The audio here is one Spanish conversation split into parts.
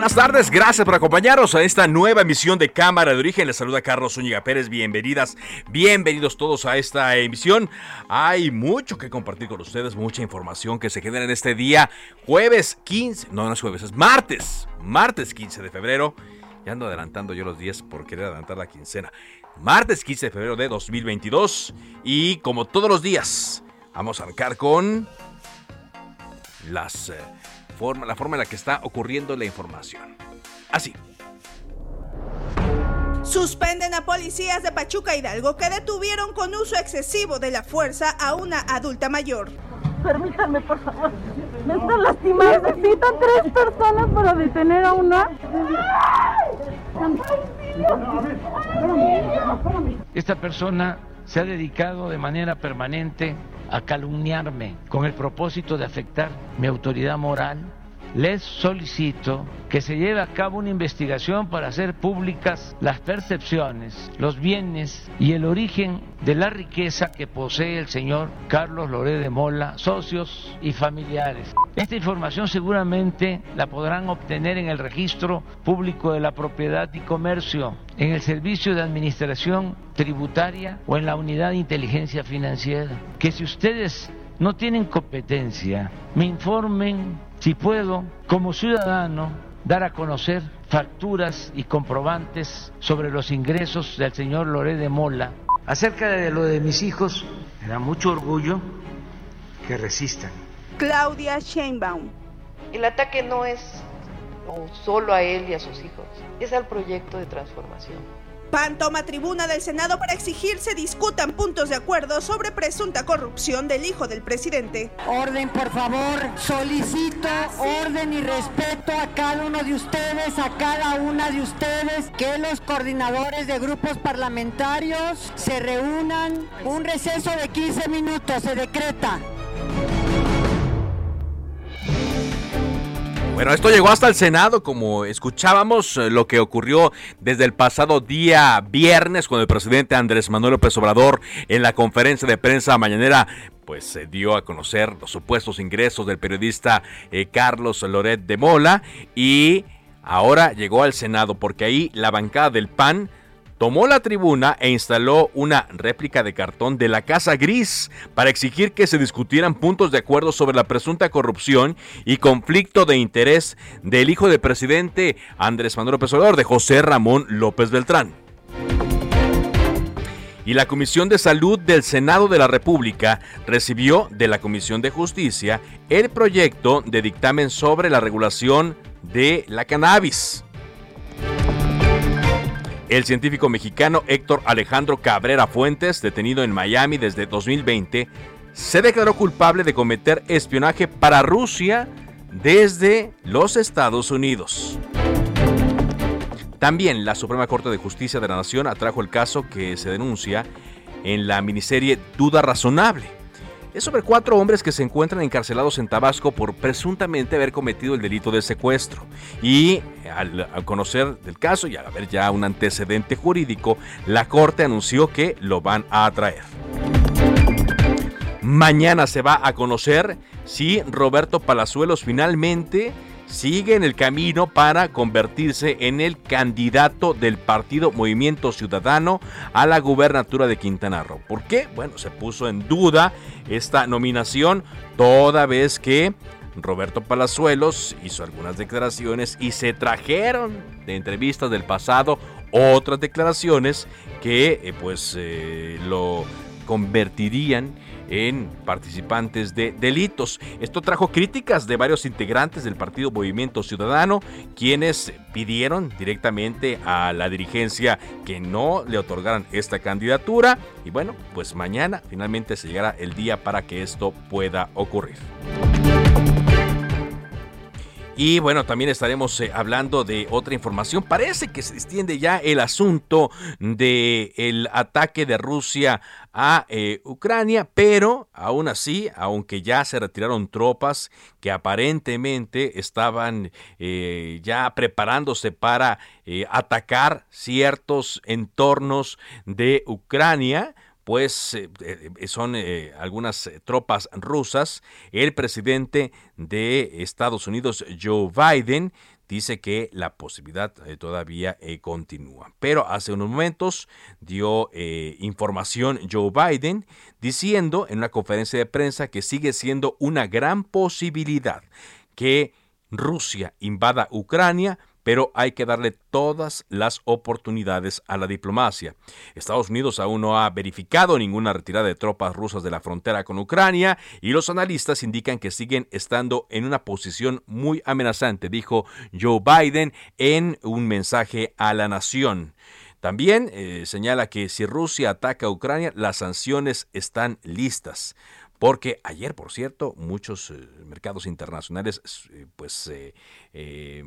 Buenas tardes, gracias por acompañarnos a esta nueva emisión de Cámara de Origen. Les saluda Carlos Zúñiga Pérez, bienvenidas, bienvenidos todos a esta emisión. Hay mucho que compartir con ustedes, mucha información que se genera en este día, jueves 15, no, no es jueves, es martes, martes 15 de febrero. Ya ando adelantando yo los días por querer adelantar la quincena. Martes 15 de febrero de 2022 y como todos los días, vamos a arrancar con las... Eh, la forma en la que está ocurriendo la información. Así. Suspenden a policías de Pachuca Hidalgo que detuvieron con uso excesivo de la fuerza a una adulta mayor. Permítanme, por favor. Me están lastimando. Necesitan tres personas para detener a una. Esta persona se ha dedicado de manera permanente a calumniarme con el propósito de afectar mi autoridad moral, les solicito que se lleve a cabo una investigación para hacer públicas las percepciones, los bienes y el origen de la riqueza que posee el señor Carlos Loré de Mola, socios y familiares. Esta información seguramente la podrán obtener en el registro público de la propiedad y comercio, en el servicio de administración tributaria o en la unidad de inteligencia financiera. Que si ustedes no tienen competencia, me informen si puedo, como ciudadano, dar a conocer facturas y comprobantes sobre los ingresos del señor Loré de Mola. Acerca de lo de mis hijos, me da mucho orgullo que resistan. Claudia Sheinbaum. El ataque no es solo a él y a sus hijos, es al proyecto de transformación. PAN toma tribuna del Senado para exigir se discutan puntos de acuerdo sobre presunta corrupción del hijo del presidente. Orden, por favor. Solicito orden y respeto a cada uno de ustedes, a cada una de ustedes, que los coordinadores de grupos parlamentarios se reúnan. Un receso de 15 minutos se decreta. Bueno, esto llegó hasta el Senado, como escuchábamos eh, lo que ocurrió desde el pasado día viernes cuando el presidente Andrés Manuel López Obrador en la conferencia de prensa mañanera pues se dio a conocer los supuestos ingresos del periodista eh, Carlos Loret de Mola y ahora llegó al Senado porque ahí la bancada del PAN tomó la tribuna e instaló una réplica de cartón de la Casa Gris para exigir que se discutieran puntos de acuerdo sobre la presunta corrupción y conflicto de interés del hijo del presidente Andrés Manuel López Obrador, de José Ramón López Beltrán. Y la Comisión de Salud del Senado de la República recibió de la Comisión de Justicia el proyecto de dictamen sobre la regulación de la cannabis. El científico mexicano Héctor Alejandro Cabrera Fuentes, detenido en Miami desde 2020, se declaró culpable de cometer espionaje para Rusia desde los Estados Unidos. También la Suprema Corte de Justicia de la Nación atrajo el caso que se denuncia en la miniserie Duda Razonable es sobre cuatro hombres que se encuentran encarcelados en Tabasco por presuntamente haber cometido el delito de secuestro. Y al, conocer del caso y al haber ya un antecedente jurídico, la Corte anunció que lo van a traer. Mañana se va a conocer si Roberto Palazuelos finalmente sigue en el camino para convertirse en el candidato del partido Movimiento Ciudadano a la gubernatura de Quintana Roo. ¿Por qué? Bueno, se puso en duda esta nominación toda vez que Roberto Palazuelos hizo algunas declaraciones y se trajeron de entrevistas del pasado otras declaraciones que eh, pues eh, lo convertirían en participantes de delitos. Esto trajo críticas de varios integrantes del partido Movimiento Ciudadano, quienes pidieron directamente a la dirigencia que no le otorgaran esta candidatura. Y bueno, pues mañana finalmente se llegará el día para que esto pueda ocurrir. Y bueno, también estaremos eh, hablando de otra información. Parece que se extiende ya el asunto del el ataque de Rusia a eh, Ucrania, pero aún así, aunque ya se retiraron tropas que aparentemente estaban eh, ya preparándose para atacar ciertos entornos de Ucrania, pues eh, eh, son eh, algunas tropas rusas. El presidente de Estados Unidos, Joe Biden, dice que la posibilidad todavía continúa. Pero hace unos momentos dio información Joe Biden diciendo en una conferencia de prensa que sigue siendo una gran posibilidad que Rusia invada Ucrania pero hay que darle todas las oportunidades a la diplomacia. Estados Unidos aún no ha verificado ninguna retirada de tropas rusas de la frontera con Ucrania y los analistas indican que siguen estando en una posición muy amenazante, dijo Joe Biden en un mensaje a la nación. También eh, señala que si Rusia ataca a Ucrania, las sanciones están listas porque ayer, por cierto, muchos eh, mercados internacionales eh, pues eh,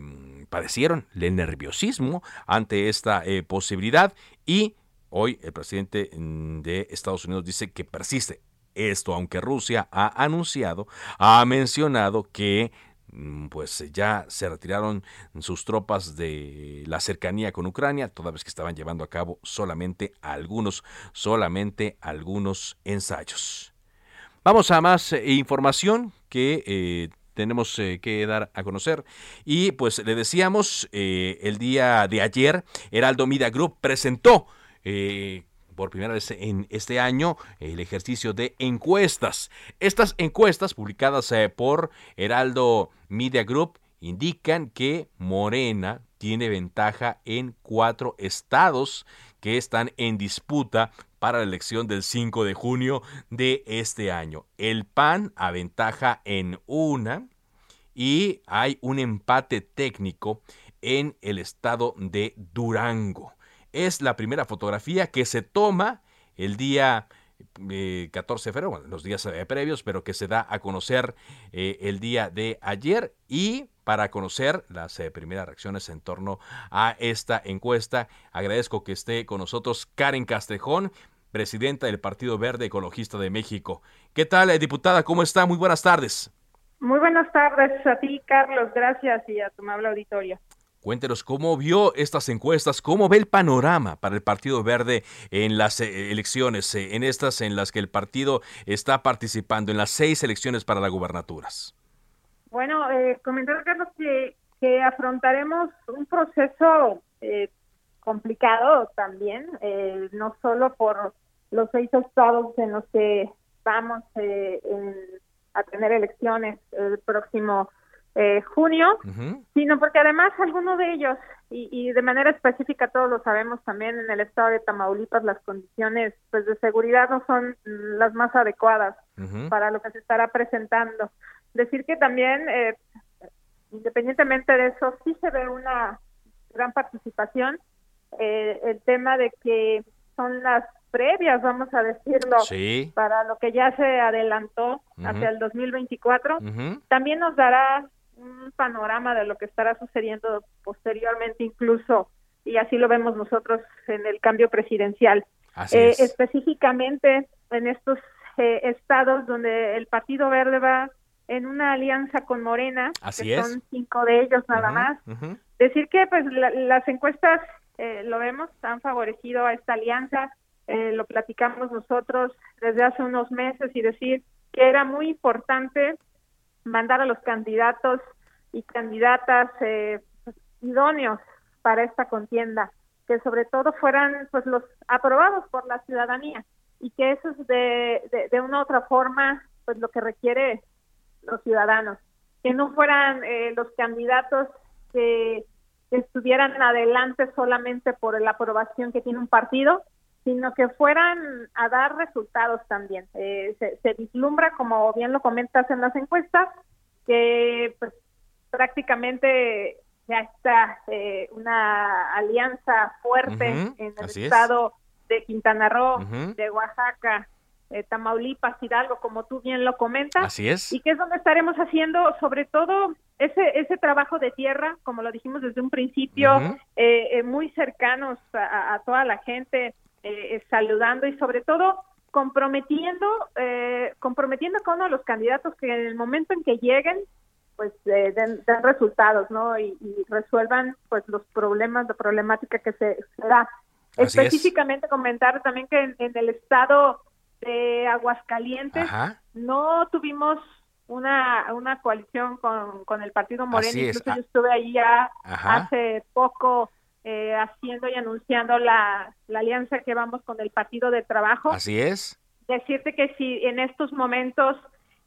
padecieron el nerviosismo ante esta posibilidad y hoy el presidente mm, de Estados Unidos dice que persiste esto, aunque Rusia ha anunciado, ha mencionado que mm, pues ya se retiraron sus tropas de la cercanía con Ucrania, toda vez que estaban llevando a cabo solamente algunos, solamente algunos ensayos. Vamos a más eh, información que eh, tenemos eh, que dar a conocer. Y pues le decíamos, el día de ayer, Heraldo Media Group presentó por primera vez en este año el ejercicio de encuestas. Estas encuestas publicadas por Heraldo Media Group indican que Morena tiene ventaja en cuatro estados que están en disputa para la elección del 5 de junio de este año. El PAN aventaja en una y hay un empate técnico en el estado de Durango. Es la primera fotografía que se toma el día 14 eh, de febrero, los días eh, previos, pero que se da a conocer eh, el día de ayer y para conocer las primeras reacciones en torno a esta encuesta. Agradezco que esté con nosotros Karen Castrejón, presidenta del Partido Verde Ecologista de México. ¿Qué tal, eh, diputada? ¿Cómo está? Muy buenas tardes. Muy buenas tardes a ti, Carlos. Gracias y a tu amable auditorio. Cuéntenos cómo vio estas encuestas, cómo ve el panorama para el Partido Verde en las eh, elecciones, eh, en estas en las que el partido está participando, en las seis elecciones para las gubernaturas. Bueno, eh, comentar, Carlos, que, que afrontaremos un proceso complicado también, no solo por los seis estados en los que vamos eh, a tener elecciones el próximo eh, junio, sino porque además algunos de ellos, y, de manera específica todos lo sabemos también en el estado de Tamaulipas, las condiciones pues de seguridad no son las más adecuadas para lo que se estará presentando. Decir que también, eh, independientemente de eso, sí se ve una gran participación. el tema de que son las previas, vamos a decirlo, para lo que ya se adelantó hacia el 2024, también nos dará un panorama de lo que estará sucediendo posteriormente incluso, y así lo vemos nosotros en el cambio presidencial. Eh, específicamente en estos eh, estados donde el Partido Verde va en una alianza con Morena, que son cinco de ellos nada más. Decir que pues las encuestas, eh, lo vemos, han favorecido a esta alianza, eh, lo platicamos nosotros desde hace unos meses y decir que era muy importante mandar a los candidatos y candidatas eh, pues, idóneos para esta contienda, que sobre todo fueran pues los aprobados por la ciudadanía y que eso es de, de, una u otra forma pues lo que requiere los ciudadanos, que no fueran eh, los candidatos que, estuvieran adelante solamente por la aprobación que tiene un partido, sino que fueran a dar resultados también. Eh, se, se, vislumbra, como bien lo comentas en las encuestas, que pues prácticamente ya está eh, una alianza fuerte en el estado de Quintana Roo, de Oaxaca, eh, Tamaulipas, Hidalgo, como tú bien lo comentas. Así es. Y que es donde estaremos haciendo sobre todo ese, ese trabajo de tierra, como lo dijimos desde un principio, eh, muy cercanos a, toda la gente, saludando y sobre todo comprometiendo, comprometiendo con uno de los candidatos que en el momento en que lleguen pues eh, den, resultados, ¿no? Y, resuelvan pues los problemas, la problemática que se, da. Específicamente comentar también que en, el estado de Aguascalientes no tuvimos una, una coalición con, con el partido Moreno, incluso yo estuve ahí ya hace poco eh, haciendo y anunciando la, la alianza que vamos con el Partido de Trabajo. Así es. Decirte que si en estos momentos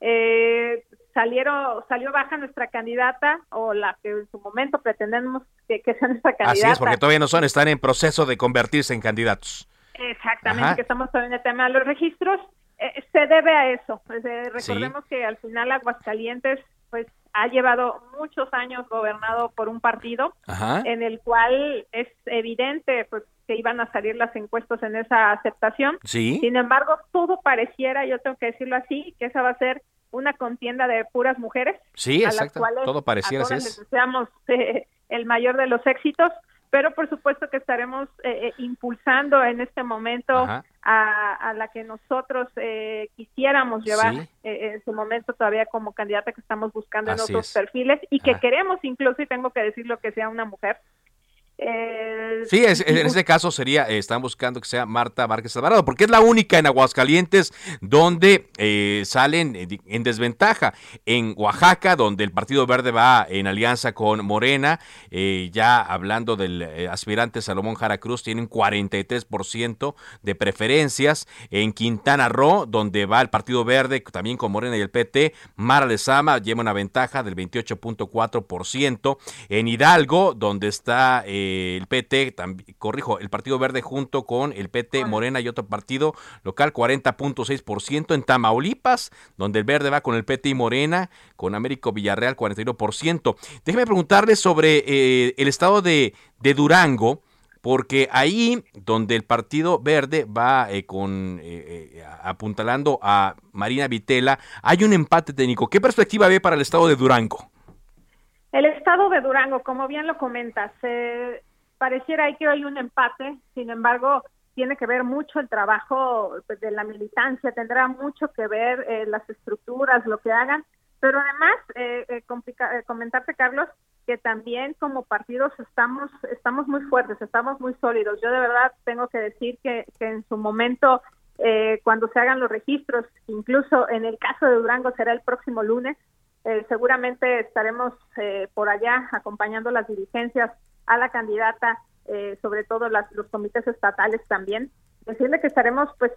eh, salieron, salió baja nuestra candidata o la que en su momento pretendemos que, sea nuestra candidata. Así es, porque todavía no son, están en proceso de convertirse en candidatos. Exactamente, que estamos todavía en el tema de los registros. Eh, se debe a eso. Pues, eh, recordemos que al final Aguascalientes pues ha llevado muchos años gobernado por un partido en el cual es evidente pues que iban a salir las encuestas en esa aceptación. Sí. Sin embargo, todo pareciera, yo tengo que decirlo así, que esa va a ser una contienda de puras mujeres. Sí, exacto. Todo pareciera así es. deseamos eh, el mayor de los éxitos, pero por supuesto que estaremos eh, eh, impulsando en este momento a, la que nosotros quisiéramos llevar en su momento todavía como candidata que estamos buscando en otros perfiles y que queremos incluso, y tengo que decirlo, que sea una mujer. Eh, sí, en este caso sería, eh, están buscando que sea Marta Várquez Alvarado, porque es la única en Aguascalientes donde eh, salen en desventaja. En Oaxaca, donde el Partido Verde va en alianza con Morena, ya hablando del aspirante Salomón Jara Cruz, tienen 43% de preferencias. En Quintana Roo, donde va el Partido Verde, también con Morena y el PT, Mara Lezama lleva una ventaja del 28.4%. En Hidalgo, donde está el PT, corrijo, el Partido Verde junto con el PT Morena y otro partido local, 40.6%. En Tamaulipas, donde el Verde va con el PT y Morena, con Américo Villarreal, 41%. Déjeme preguntarle sobre eh, el estado de, Durango porque ahí donde el Partido Verde va eh, con eh, apuntalando a Marina Vitela, hay un empate técnico. ¿Qué perspectiva ve para el estado de Durango? El estado de Durango, como bien lo comentas, eh, pareciera que hay un empate, sin embargo, tiene que ver mucho el trabajo pues, de la militancia, tendrá mucho que ver eh, las estructuras, lo que hagan, pero además, eh, eh, eh, comentarte, Carlos, que también como partidos estamos, estamos muy fuertes, estamos muy sólidos. Yo de verdad tengo que decir que, que en su momento, cuando se hagan los registros, incluso en el caso de Durango será el próximo lunes, eh, seguramente estaremos eh, por allá acompañando las dirigencias a la candidata, eh, sobre todo las, los comités estatales también. Decirle que estaremos pues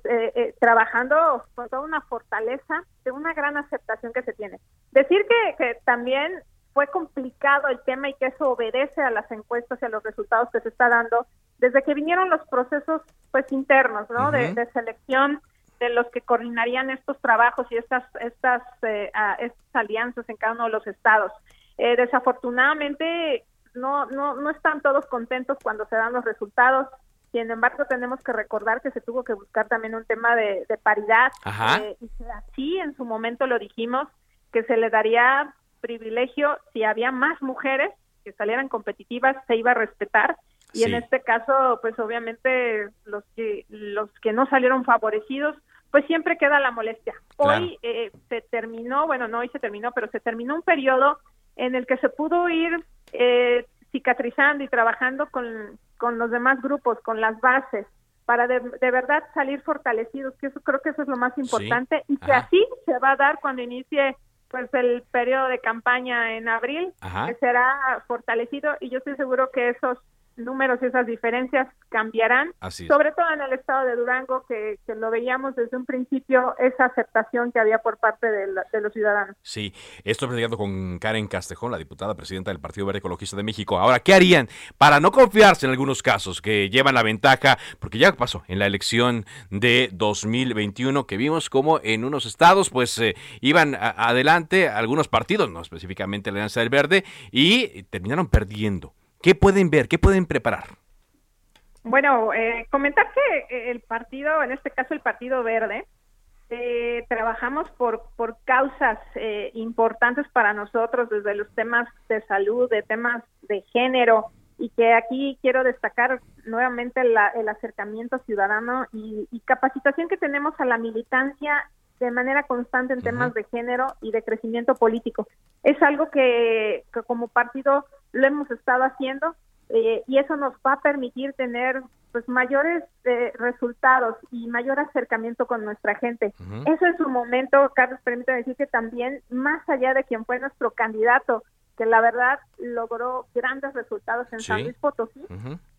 trabajando con toda una fortaleza de una gran aceptación que se tiene. Decir que, que también fue complicado el tema y que eso obedece a las encuestas y a los resultados que se está dando desde que vinieron los procesos pues internos, ¿no? de, de selección de los que coordinarían estos trabajos y estas estas, eh, estas alianzas en cada uno de los estados. Eh, desafortunadamente no, no, no están todos contentos cuando se dan los resultados. Sin embargo, tenemos que recordar que se tuvo que buscar también un tema de, paridad. Eh, y así en su momento lo dijimos, que se le daría privilegio si había más mujeres que salieran competitivas, se iba a respetar y en este caso pues obviamente los que los que no salieron favorecidos pues siempre queda la molestia. Hoy eh, se terminó bueno no hoy se terminó pero se terminó un periodo en el que se pudo ir eh, cicatrizando y trabajando con, con los demás grupos con las bases para de, verdad salir fortalecidos que eso creo que eso es lo más importante. Y que así se va a dar cuando inicie pues el periodo de campaña en abril, que será fortalecido y yo estoy seguro que esos números y esas diferencias cambiarán, sobre todo en el estado de Durango, que, lo veíamos desde un principio, esa aceptación que había por parte de, los ciudadanos. Sí, estoy platicando con Karen Castejón, la diputada presidenta del Partido Verde Ecologista de México. Ahora, ¿qué harían para no confiarse en algunos casos que llevan la ventaja? Porque ya pasó en la elección de 2021, que vimos como en unos estados, pues eh, iban adelante algunos partidos, no específicamente la Alianza del Verde, y terminaron perdiendo. ¿Qué pueden ver? ¿Qué pueden preparar? Bueno, eh, comentar que eh, el partido, en este caso el Partido Verde, eh, trabajamos por, por causas importantes para nosotros, desde los temas de salud, de temas de género, y que aquí quiero destacar nuevamente el acercamiento ciudadano y, capacitación que tenemos a la militancia de manera constante en temas de género y de crecimiento político. Es algo que como partido lo hemos estado haciendo eh, y eso nos va a permitir tener pues mayores eh, resultados y mayor acercamiento con nuestra gente. Eso en su momento, Carlos, permítame decir que también, más allá de quien fue nuestro candidato, que la verdad logró grandes resultados en San Luis Potosí,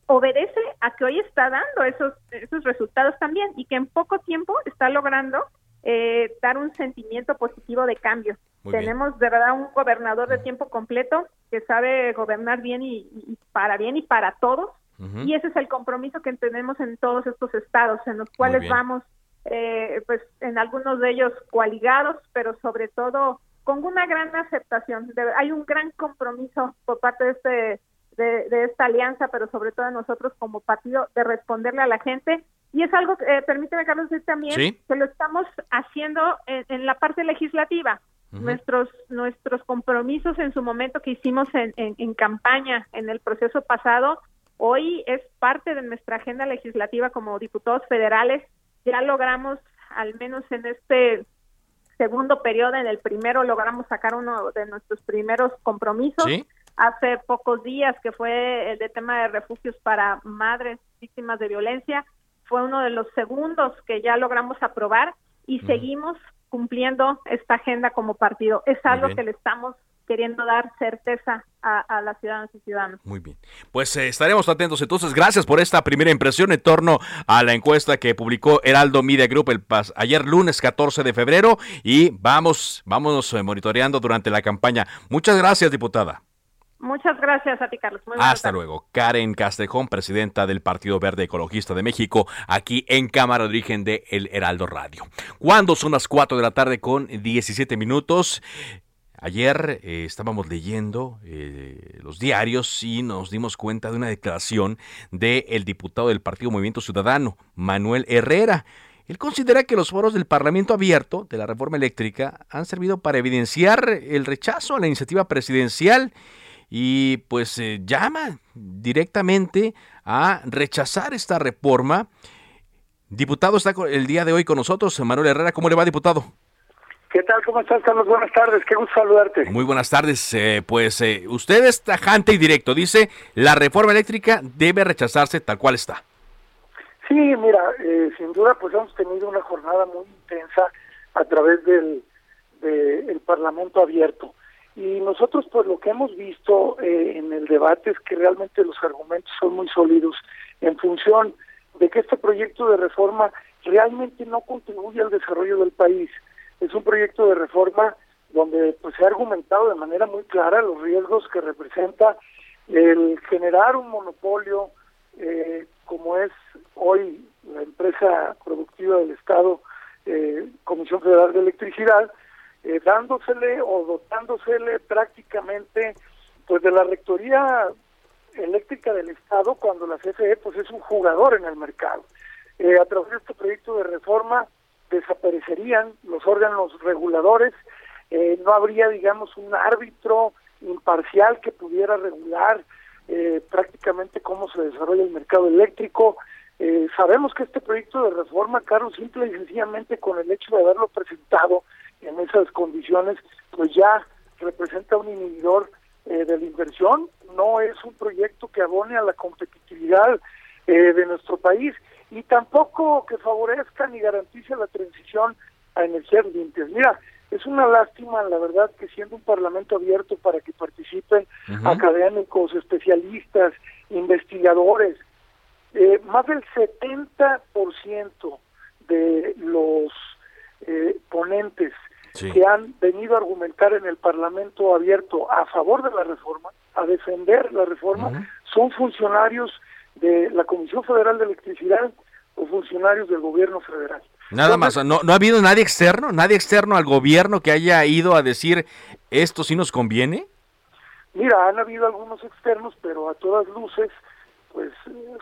obedece a que hoy está dando esos, esos resultados también y que en poco tiempo está logrando eh, dar un sentimiento positivo de cambio. Tenemos de verdad un gobernador de tiempo completo que sabe gobernar bien y, para bien y para todos. Y ese es el compromiso que tenemos en todos estos estados, en los cuales vamos, eh, pues en algunos de ellos coaligados, pero sobre todo con una gran aceptación. hay un gran compromiso por parte de este de, esta alianza, pero sobre todo de nosotros como partido, de responderle a la gente. Y es algo, eh, permíteme, Carlos, decir también que lo estamos haciendo en la parte legislativa. Nuestros nuestros compromisos en su momento que hicimos en, en, campaña en el proceso pasado hoy es parte de nuestra agenda legislativa como diputados federales. Ya logramos al menos en este segundo periodo en el primero logramos sacar uno de nuestros primeros compromisos. Hace pocos días que fue el de tema de refugios para madres víctimas de violencia fue uno de los segundos que ya logramos aprobar y seguimos cumpliendo esta agenda como partido. Es algo que le estamos queriendo dar certeza a, a las ciudadanas y ciudadanos. Muy bien. Pues eh, estaremos atentos entonces. Gracias por esta primera impresión en torno a la encuesta que publicó Heraldo Media Group el pas ayer lunes 14 de febrero y vamos, vámonos eh, monitoreando durante la campaña. Muchas gracias, diputada. Muchas gracias a ti, Carlos. Hasta luego. Karen Castejón, presidenta del Partido Verde Ecologista de México, aquí en Cámara de Origen de El Heraldo Radio. Cuando son las 4 de la tarde con 17 minutos. Ayer eh, estábamos leyendo eh, los diarios y nos dimos cuenta de una declaración del diputado del Partido Movimiento Ciudadano, Manuel Herrera. Él considera que los foros del Parlamento abierto de la reforma eléctrica han servido para evidenciar el rechazo a la iniciativa presidencial y pues eh, llama directamente a rechazar esta reforma. Diputado está el día de hoy con nosotros, Manuel Herrera. ¿Cómo le va, diputado? ¿Qué tal? ¿Cómo estás, Carlos? Buenas tardes. Qué gusto saludarte. Muy buenas tardes. Eh, pues eh, usted es tajante y directo. Dice, la reforma eléctrica debe rechazarse tal cual está. Sí, mira, sin duda pues hemos tenido una jornada muy intensa a través del, del Parlamento abierto. Y nosotros, pues lo que hemos visto eh, en el debate es que realmente los argumentos son muy sólidos en función de que este proyecto de reforma realmente no contribuye al desarrollo del país. Es un proyecto de reforma donde pues se ha argumentado de manera muy clara los riesgos que representa el generar un monopolio eh, como es hoy la empresa productiva del Estado, eh, Comisión Federal de Electricidad, eh, dándosele o dotándosele prácticamente pues de la rectoría eléctrica del Estado cuando la CFE pues es un jugador en el mercado. Eh, a través de este proyecto de reforma desaparecerían los órganos reguladores, eh, no habría digamos un árbitro imparcial que pudiera regular prácticamente cómo se desarrolla el mercado eléctrico. Sabemos que este proyecto de reforma, Carlos, simple y sencillamente con el hecho de haberlo presentado, en esas condiciones, pues ya representa un inhibidor eh, de la inversión, no es un proyecto que abone a la competitividad eh, de nuestro país y tampoco que favorezca ni garantice la transición a energías limpias. Mira, es una lástima, la verdad, que siendo un parlamento abierto para que participen académicos, especialistas, investigadores, eh, más del 70% de los eh, ponentes que han venido a argumentar en el Parlamento abierto a favor de la reforma, a defender la reforma, son funcionarios de la Comisión Federal de Electricidad o funcionarios del gobierno federal. Nada más, ¿No, ¿no ha habido nadie externo? ¿Nadie externo al gobierno que haya ido a decir esto sí nos conviene? Mira, han habido algunos externos, pero a todas luces, pues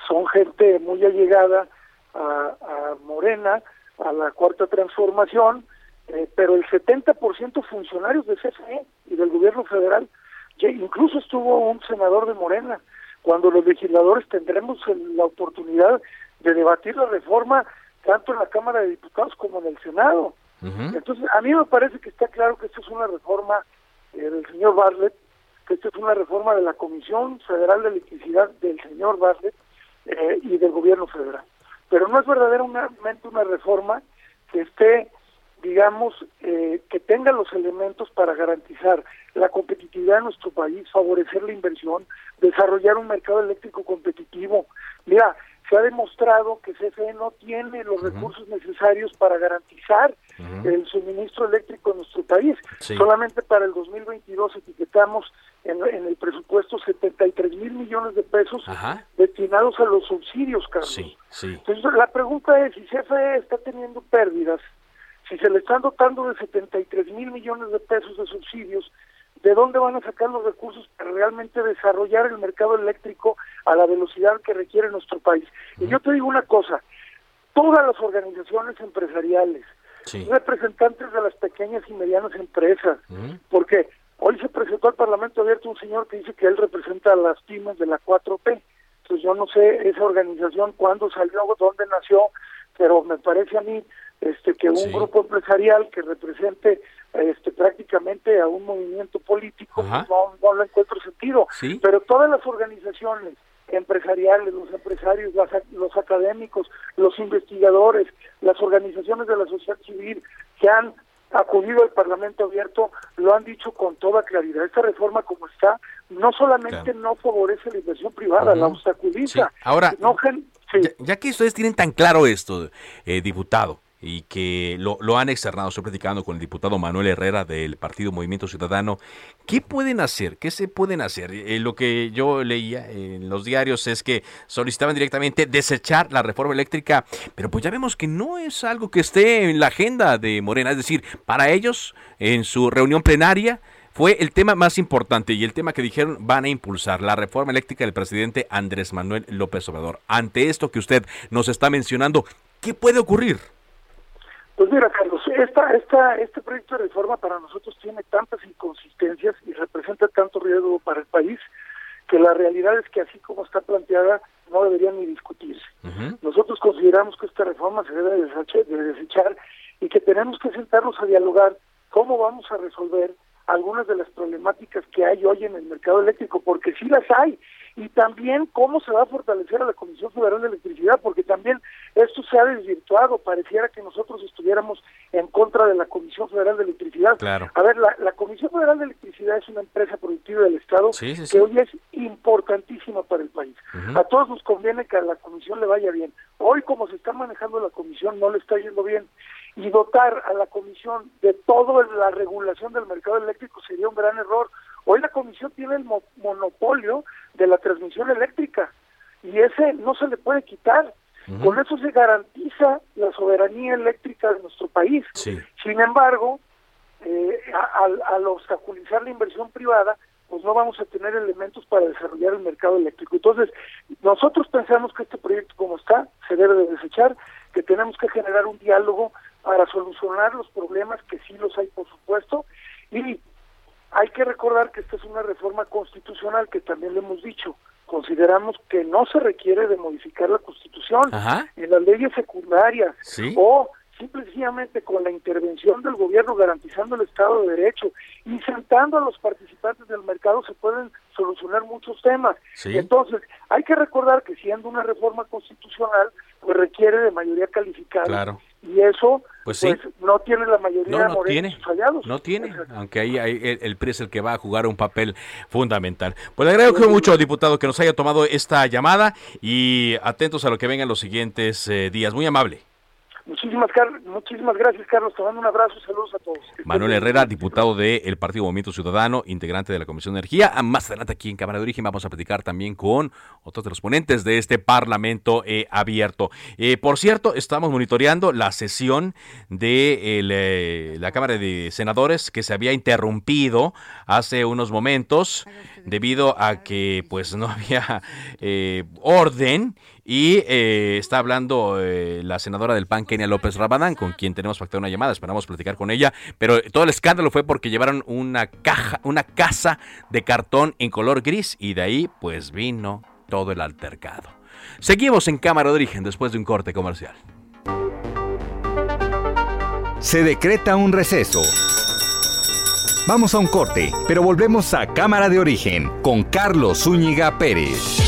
son gente muy allegada a, a Morena, a la cuarta transformación, eh, pero el 70% funcionarios de CFE y del gobierno federal, incluso estuvo un senador de Morena, cuando los legisladores tendremos la oportunidad de debatir la reforma tanto en la Cámara de Diputados como en el Senado. Entonces, a mí me parece que está claro que esta es una reforma eh, del señor Bartlett, que esta es una reforma de la Comisión Federal de Electricidad del señor Bartlett eh, y del gobierno federal. Pero no es verdaderamente una reforma que esté, digamos, eh, que tenga los elementos para garantizar la competitividad de nuestro país, favorecer la inversión, desarrollar un mercado eléctrico competitivo. Mira, se ha demostrado que CFE no tiene los recursos necesarios para garantizar el suministro eléctrico en nuestro país. Solamente para el 2022 etiquetamos en, el presupuesto 73 mil millones de pesos destinados a los subsidios, Carlos. Entonces la pregunta es, si CFE está teniendo pérdidas, si se le están dotando de 73 mil millones de pesos de subsidios, ¿de dónde van a sacar los recursos para realmente desarrollar el mercado eléctrico a la velocidad que requiere nuestro país? Y yo te digo una cosa, todas las organizaciones empresariales, representantes de las pequeñas y medianas empresas, porque hoy se presentó al Parlamento Abierto un señor que dice que él representa a las pymes de la 4P, entonces yo no sé esa organización cuándo salió, dónde nació, pero me parece a mí este que un grupo empresarial que represente este prácticamente a un movimiento político pues, no, no lo encuentro sentido. Pero todas las organizaciones empresariales los empresarios los académicos los investigadores las organizaciones de la sociedad civil que han acudido al Parlamento abierto lo han dicho con toda claridad. Esta reforma como está no solamente no favorece la inversión privada la obstaculiza. Ahora ya, que ustedes tienen tan claro esto eh, diputado y que lo, lo, han externado. Estoy platicando con el diputado Manuel Herrera del Partido Movimiento Ciudadano. ¿Qué pueden hacer? ¿Qué se pueden hacer? Eh, lo que yo leía en los diarios es que solicitaban directamente desechar la reforma eléctrica, pero pues ya vemos que no es algo que esté en la agenda de Morena. Es decir, para ellos, en su reunión plenaria, fue el tema más importante y el tema que dijeron van a impulsar la reforma eléctrica del presidente Andrés Manuel López Obrador. Ante esto que usted nos está mencionando, ¿qué puede ocurrir? Pues mira, Carlos, esta, esta, este proyecto de reforma para nosotros tiene tantas inconsistencias y representa tanto riesgo para el país que la realidad es que así como está planteada no debería ni discutirse. Nosotros consideramos que esta reforma se debe de desechar y que tenemos que sentarnos a dialogar cómo vamos a resolver algunas de las problemáticas que hay hoy en el mercado eléctrico, porque sí las hay, y también cómo se va a fortalecer a la Comisión Federal de Electricidad, porque también esto se ha desvirtuado, pareciera que nosotros estuviéramos en contra de la Comisión Federal de Electricidad. A ver, la, Comisión Federal de Electricidad es una empresa productiva del Estado que hoy es importantísima para el país. A todos nos conviene que a la Comisión le vaya bien. Hoy, como se está manejando la Comisión, no le está yendo bien. Y dotar a la Comisión de toda la regulación del mercado eléctrico sería un gran error Hoy la comisión tiene el monopolio de la transmisión eléctrica y ese no se le puede quitar. Con eso se garantiza la soberanía eléctrica de nuestro país. Sin embargo, eh, al, obstaculizar la inversión privada, pues no vamos a tener elementos para desarrollar el mercado eléctrico. Entonces, nosotros pensamos que este proyecto como está se debe de desechar, que tenemos que generar un diálogo para solucionar los problemas, que sí los hay por supuesto, y hay que recordar que esta es una reforma constitucional que también le hemos dicho. Consideramos que no se requiere de modificar la constitución en las leyes secundarias o simplemente con la intervención del gobierno garantizando el Estado de Derecho y sentando a los participantes del mercado se pueden solucionar muchos temas. Entonces, hay que recordar que siendo una reforma constitucional, pues requiere de mayoría calificada y eso pues, sí. pues no tiene la mayoría no, no tiene, aliados. No tiene, aunque ahí, ahí el, el, PRI es el que va a jugar un papel fundamental. Pues le agradezco mucho, diputado, que nos haya tomado esta llamada y atentos a lo que venga en los siguientes eh, días. Muy amable. Muchísimas, muchísimas gracias, Carlos. Te mando un abrazo. Saludos a todos. Manuel Herrera, diputado del Partido Movimiento Ciudadano, integrante de la Comisión de Energía. Ah, más adelante aquí en Cámara de Origen vamos a platicar también con otros de los ponentes de este Parlamento eh, abierto. Eh, por cierto, estamos monitoreando la sesión de el, eh, la Cámara de Senadores que se había interrumpido hace unos momentos debido a que pues no había orden y eh, está hablando eh, la senadora del PAN, Kenia López Rabadán, con quien tenemos pactado una llamada, esperamos platicar con ella. Pero todo el escándalo fue porque llevaron una caja, una casa de cartón en color gris y de ahí pues vino todo el altercado. Seguimos en Cámara de Origen después de un corte comercial. Se decreta un receso. Vamos a un corte, pero volvemos a Cámara de Origen con Carlos Zúñiga Pérez.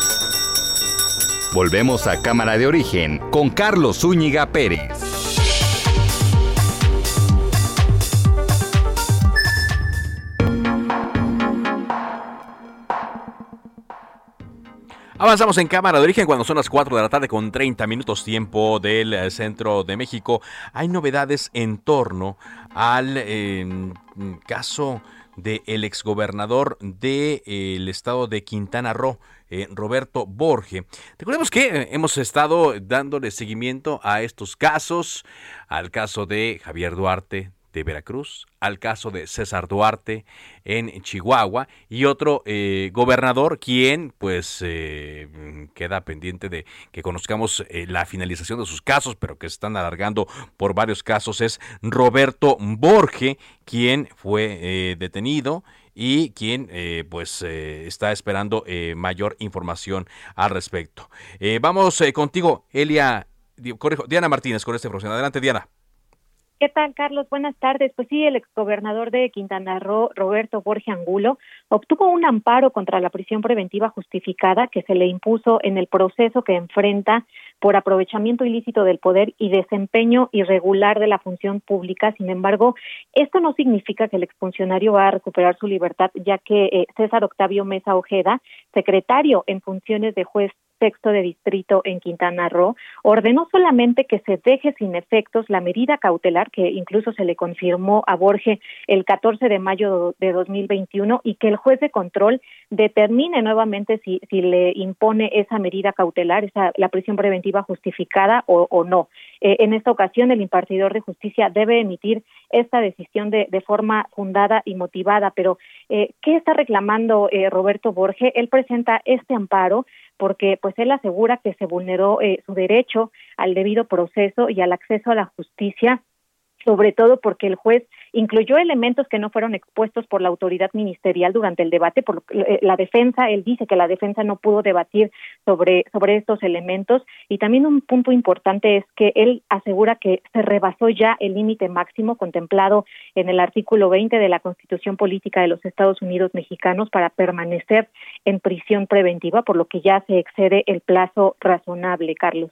Volvemos a Cámara de Origen con Carlos Zúñiga Pérez. Avanzamos en cámara de origen cuando son las 4 de la tarde con 30 minutos tiempo del eh, centro de México. Hay novedades en torno al eh, caso del exgobernador del de, estado de Quintana Roo, eh, Roberto Borge. Recordemos que eh, hemos estado dándole seguimiento a estos casos, al caso de Javier Duarte de Veracruz, al caso de César Duarte en Chihuahua y otro eh, gobernador quien pues queda pendiente de que conozcamos la finalización de sus casos, pero que se están alargando por varios casos es Roberto Borge, quien fue detenido y quien eh, pues eh, está esperando eh, mayor información al respecto. vamos contigo, Elia, corrijo, Diana Martínez con este profesional. Adelante, Diana. ¿Qué tal, Carlos? Buenas tardes. Pues sí, el exgobernador de Quintana Roo, Roberto Borge Angulo, obtuvo un amparo contra la prisión preventiva justificada que se le impuso en el proceso que enfrenta por aprovechamiento ilícito del poder y desempeño irregular de la función pública. Sin embargo, esto no significa que el exfuncionario va a recuperar su libertad, ya que eh, César Octavio Mesa Ojeda, secretario en funciones de juez sexto de distrito en Quintana Roo, ordenó solamente que se deje sin efectos la medida cautelar que incluso se le confirmó a Borge el 14 de mayo de 2021 y que el juez de control determine nuevamente si, si le impone esa medida cautelar, esa, la prisión preventiva justificada o, o no. Eh, en esta ocasión, el impartidor de justicia debe emitir esta decisión de, de forma fundada y motivada. Pero, eh, ¿qué está reclamando eh, Roberto Borge? Él presenta este amparo porque pues él asegura que se vulneró eh, su derecho al debido proceso y al acceso a la justicia sobre todo porque el juez incluyó elementos que no fueron expuestos por la autoridad ministerial durante el debate por eh, la defensa él dice que la defensa no pudo debatir sobre sobre estos elementos. Y también un punto importante es que él asegura que se rebasó ya el límite máximo contemplado en el artículo 20 de la Constitución Política de los Estados Unidos Mexicanos para permanecer en prisión preventiva por lo que ya se excede el plazo razonable Carlos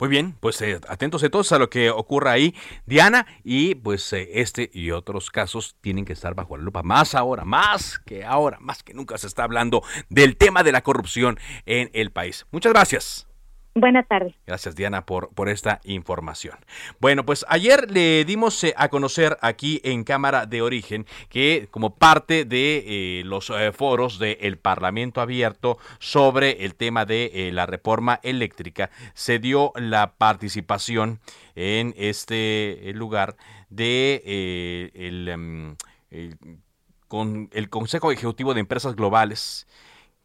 muy bien, pues eh, atentos todos a lo que ocurra ahí, Diana, y pues eh, este y otros casos tienen que estar bajo la lupa, más ahora, más que ahora, más que nunca se está hablando del tema de la corrupción en el país. Muchas gracias. Buenas tardes. Gracias, Diana, por, por esta información. Bueno, pues ayer le dimos eh, a conocer aquí en Cámara de Origen que como parte de eh, los eh, foros del Parlamento Abierto sobre el tema de la reforma eléctrica, se dio la participación en este lugar de em, con el Consejo Ejecutivo de Empresas Globales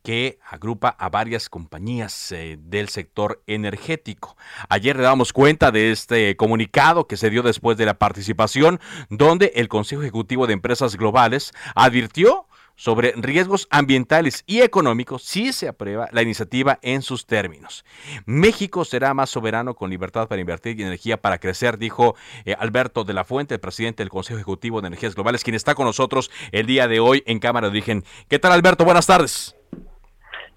que agrupa a varias compañías eh, del sector energético. Ayer le damos cuenta de este comunicado que se dio después de la participación, donde el Consejo Ejecutivo de Empresas Globales advirtió sobre riesgos ambientales y económicos si se aprueba la iniciativa en sus términos. México será más soberano con libertad para invertir y energía para crecer, dijo eh, Alberto de la Fuente, el presidente del Consejo Ejecutivo de Energías Globales, quien está con nosotros el día de hoy en Cámara de Origen. ¿Qué tal, Alberto? Buenas tardes.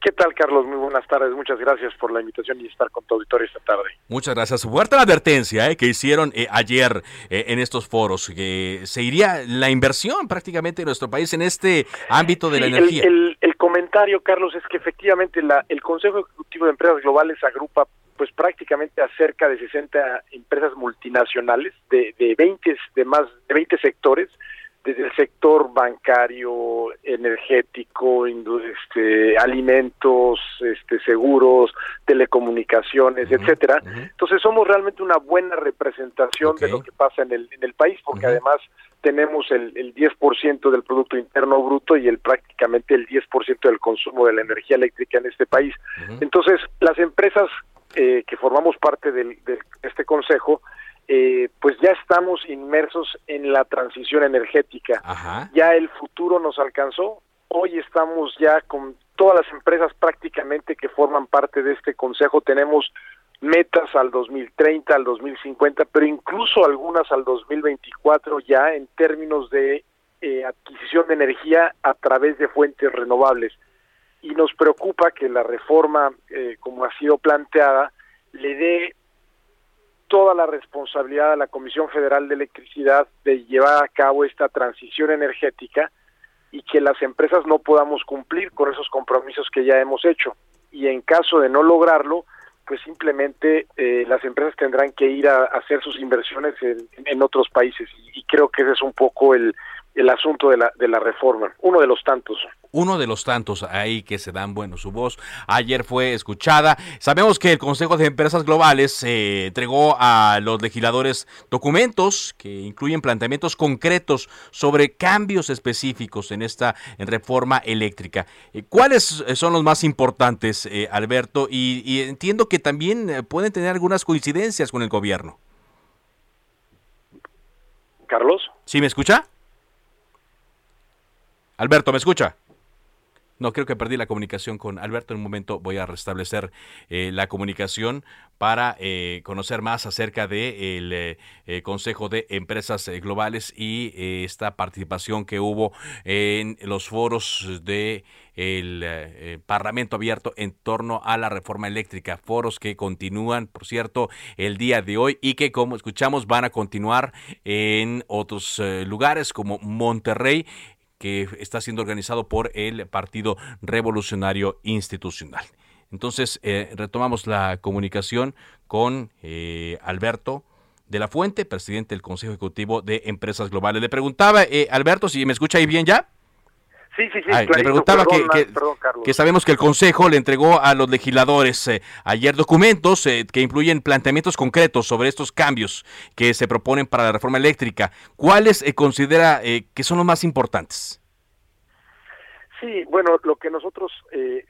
¿Qué tal, Carlos? Muy buenas tardes. Muchas gracias por la invitación y estar con tu auditorio esta tarde. Muchas gracias. Fuerte la advertencia eh, que hicieron eh, ayer eh, en estos foros, que se iría la inversión prácticamente de nuestro país en este ámbito de la energía. El, comentario, Carlos, es que efectivamente la, el Consejo Ejecutivo de Empresas Globales agrupa pues prácticamente a cerca de 60 empresas multinacionales de, de 20 de más de 20 sectores desde el sector bancario, energético, este, alimentos, este, seguros, telecomunicaciones, etcétera. Entonces somos realmente una buena representación de lo que pasa en el, en el país, porque además tenemos el, el 10% del Producto Interno Bruto y el prácticamente el 10% del consumo de la energía eléctrica en este país. Entonces, las empresas eh, que formamos parte de este consejo, eh, pues ya estamos inmersos en la transición energética. Ya el futuro nos alcanzó. Hoy estamos ya con todas las empresas prácticamente que forman parte de este consejo. Tenemos metas al 2030, al 2050, pero incluso algunas al 2024 ya en términos de eh, adquisición de energía a través de fuentes renovables. Y nos preocupa que la reforma, eh, como ha sido planteada, le dé toda la responsabilidad a la Comisión Federal de Electricidad de llevar a cabo esta transición energética y que las empresas no podamos cumplir con esos compromisos que ya hemos hecho. Y en caso de no lograrlo, pues simplemente eh, las empresas tendrán que ir a, hacer sus inversiones en, otros países. y, creo que ese es un poco el, el asunto de la, de la reforma, uno de los tantos. Uno de los tantos ahí que se dan, bueno, su voz ayer fue escuchada. Sabemos que el Consejo de Empresas Globales eh, entregó a los legisladores documentos que incluyen planteamientos concretos sobre cambios específicos en esta reforma eléctrica. Eh, ¿Cuáles son los más importantes, eh, Alberto? Y, y entiendo que también pueden tener algunas coincidencias con el gobierno. Carlos. ¿Sí me escucha? Alberto, ¿me escucha? No, creo que perdí la comunicación con Alberto. En un momento voy a restablecer eh, la comunicación para eh, conocer más acerca del de eh, Consejo de Empresas Globales y esta participación que hubo en los foros de el Parlamento abierto en torno a la reforma eléctrica, foros que continúan, por cierto, el día de hoy y que, como escuchamos, van a continuar en otros lugares como Monterrey que está siendo organizado por el Partido Revolucionario Institucional. Entonces, eh, retomamos la comunicación con eh, Alberto de la Fuente, presidente del Consejo Ejecutivo de Empresas Globales. Le preguntaba, eh, Alberto, si me escucha ahí bien ya. Sí, sí, sí. le preguntaba que, sabemos que el Consejo le entregó a los legisladores ayer documentos que incluyen planteamientos concretos sobre estos cambios que se proponen para la reforma eléctrica. ¿Cuáles considera que son los más importantes? Sí, bueno, lo que nosotros eh,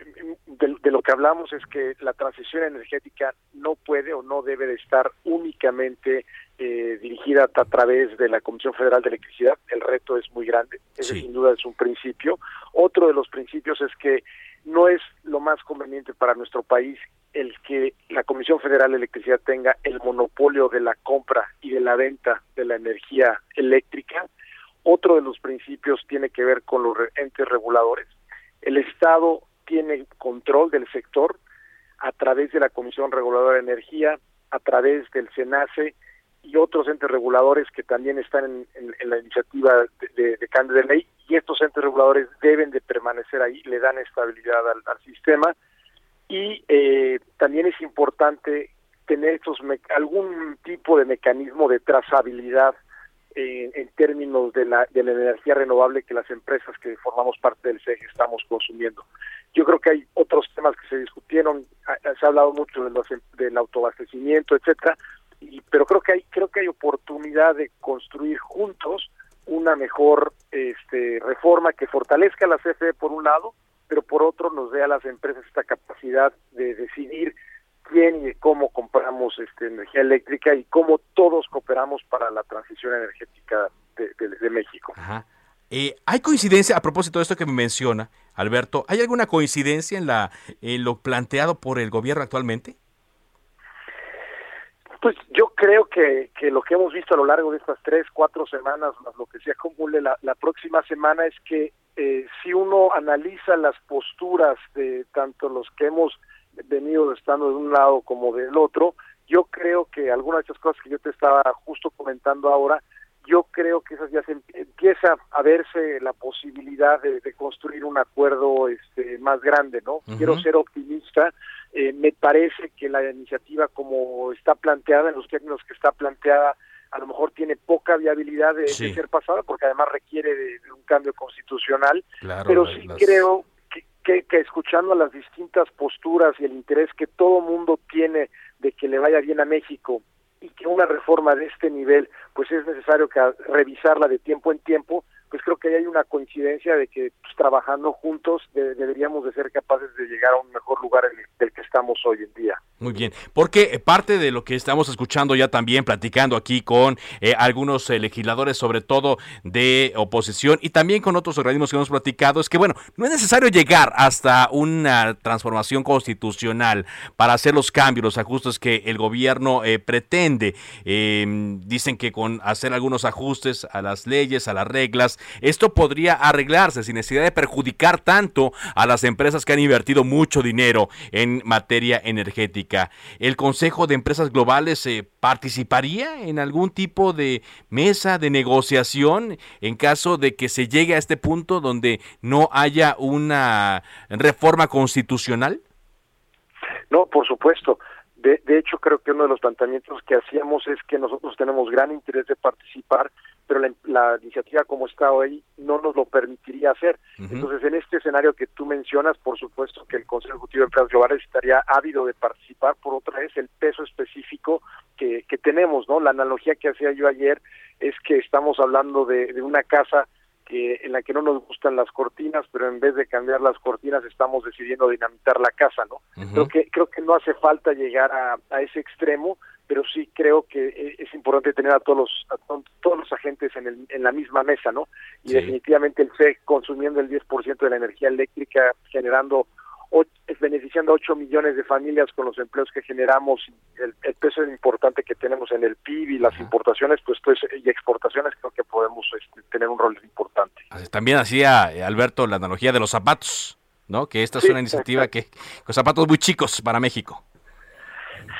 de, lo que hablamos es que la transición energética no puede o no debe de estar únicamente eh, dirigida a, través de la Comisión Federal de Electricidad. El reto es muy grande, ese sin duda es un principio. Otro de los principios es que no es lo más conveniente para nuestro país el que la Comisión Federal de Electricidad tenga el monopolio de la compra y de la venta de la energía eléctrica otro de los principios tiene que ver con los entes reguladores. El Estado tiene control del sector a través de la Comisión Reguladora de Energía, a través del SENACE y otros entes reguladores que también están en, la iniciativa de, cambio de ley y estos entes reguladores deben de permanecer ahí, le dan estabilidad al, sistema y eh, también es importante tener estos algún tipo de mecanismo de trazabilidad en términos de la, de la energía renovable que las empresas que formamos parte del CEG estamos consumiendo. Yo creo que hay otros temas que se discutieron, se ha hablado mucho de los, del autoabastecimiento, etcétera, y, pero creo que hay creo que hay oportunidad de construir juntos una mejor este, reforma que fortalezca a la CFE por un lado, pero por otro nos dé a las empresas esta capacidad de decidir quién y cómo compramos este, energía eléctrica y cómo todos cooperamos para la transición energética de, México. Eh, ¿Hay coincidencia, a propósito de esto que me menciona, Alberto, ¿hay alguna coincidencia en, la, en lo planteado por el gobierno actualmente? Pues yo creo que, que lo que hemos visto a lo largo de estas tres, cuatro semanas, más lo que se acumule la, la próxima semana, es que eh, si uno analiza las posturas de tanto los que hemos venido estando de un lado como del otro, yo creo que algunas de esas cosas que yo te estaba justo comentando ahora, yo creo que esas ya se empieza a verse la posibilidad de, construir un acuerdo este más grande, ¿no? Quiero ser optimista. Eh, me parece que la iniciativa como está planteada, en los términos que está planteada, a lo mejor tiene poca viabilidad de, ser pasada, porque además requiere de, un cambio constitucional. pero sí creo que, que, escuchando a las distintas posturas y el interés que todo mundo tiene de que le vaya bien a México y que una reforma de este nivel pues es necesario que revisarla de tiempo en tiempo pues creo que hay una coincidencia de que pues, trabajando juntos deberíamos de ser capaces de llegar a un mejor lugar del que estamos hoy en día. Muy bien, porque eh, parte de lo que estamos escuchando ya también, platicando aquí con eh, algunos eh, legisladores, sobre todo de oposición, y también con otros organismos que hemos platicado, es que, bueno, no es necesario llegar hasta una transformación constitucional para hacer los cambios, los ajustes que el gobierno pretende. Em, dicen que con hacer algunos ajustes a las leyes, a las reglas, esto podría arreglarse sin necesidad de perjudicar tanto a las empresas que han invertido mucho dinero en materia energética. ¿El Consejo de Empresas Globales eh, participaría en algún tipo de mesa de negociación en caso de que se llegue a este punto donde no haya una reforma constitucional? No, por supuesto. De, de, hecho, creo que uno de los planteamientos que hacíamos es que nosotros tenemos gran interés de participar, pero la, iniciativa como está hoy no nos lo permitiría hacer. Entonces, en este escenario que tú mencionas, por supuesto que el Consejo Ejecutivo de Empresas Globales estaría ávido de participar. Por otra vez, el peso específico que, que tenemos, ¿no? La analogía que hacía yo ayer es que estamos hablando de, de una casa que en la que no nos gustan las cortinas, pero en vez de cambiar las cortinas estamos decidiendo dinamitar la casa, ¿no? Creo que creo que no hace falta llegar a, a ese extremo, pero sí creo que e, es importante tener a todos los a todos los agentes en, el, en la misma mesa, ¿no? Y definitivamente el FEC consumiendo el 10% de la energía eléctrica, generando beneficiando a 8 millones de familias con los empleos que generamos, el, el peso importante que tenemos en el PIB y las importaciones pues, pues y exportaciones, creo que podemos este, tener un rol importante. También hacía eh, Alberto la analogía de los zapatos, ¿no? Que esta es una iniciativa que con zapatos muy chicos para México.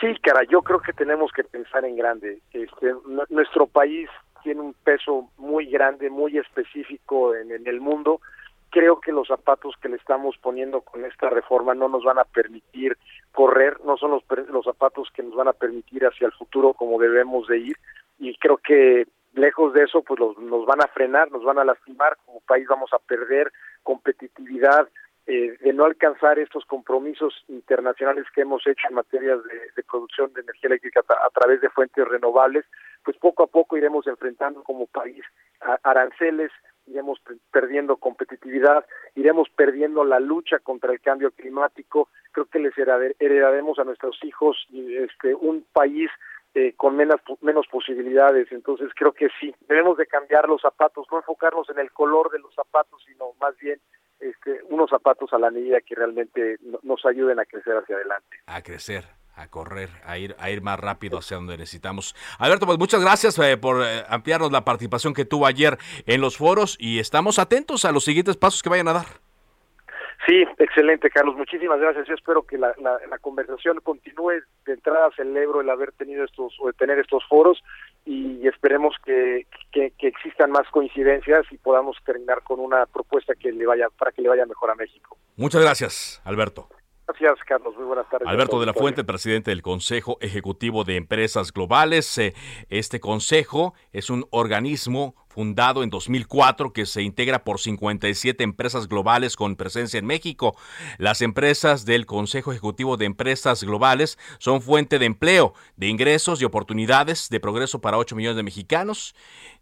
Sí, cara, yo creo que tenemos que pensar en grande. Este, nuestro país tiene un peso muy grande, muy específico en, el mundo. Creo que los zapatos que le estamos poniendo con esta reforma no nos van a permitir correr, no son los, los zapatos que nos van a permitir hacia el futuro como debemos de ir. Y creo que lejos de eso pues nos van a frenar, nos van a lastimar, como país vamos a perder competitividad eh, de no alcanzar estos compromisos internacionales que hemos hecho en materia de, producción de energía eléctrica a, través de fuentes renovables, pues poco a poco iremos enfrentando como país aranceles, iremos perdiendo competitividad, iremos perdiendo la lucha contra el cambio climático, creo que les heredaremos a nuestros hijos este un país eh, con menos menos posibilidades, entonces creo que sí, debemos de cambiar los zapatos, no enfocarnos en el color de los zapatos, sino más bien este, unos zapatos a la medida que realmente nos ayuden a crecer hacia adelante. A crecer a correr, a ir, a ir más rápido hacia donde necesitamos. Alberto, pues muchas gracias eh, por eh, ampliarnos la participación que tuvo ayer en los foros y estamos atentos a los siguientes pasos que vayan a dar. Sí, excelente, Carlos. Muchísimas gracias. Yo espero que la, conversación continúe. De entrada celebro el haber tenido estos o de tener estos foros y esperemos que, que, que, existan más coincidencias y podamos terminar con una propuesta que le vaya para que le vaya mejor a México. Muchas gracias, Alberto. Gracias, Carlos. Muy buenas tardes. Alberto de la Fuente, presidente del Consejo Ejecutivo de Empresas Globales. Eh, este consejo es un organismo fundado en 2004 que se integra por 57 empresas globales con presencia en México. Las empresas del Consejo Ejecutivo de Empresas Globales son fuente de empleo, de ingresos y oportunidades de progreso para 8 millones de mexicanos.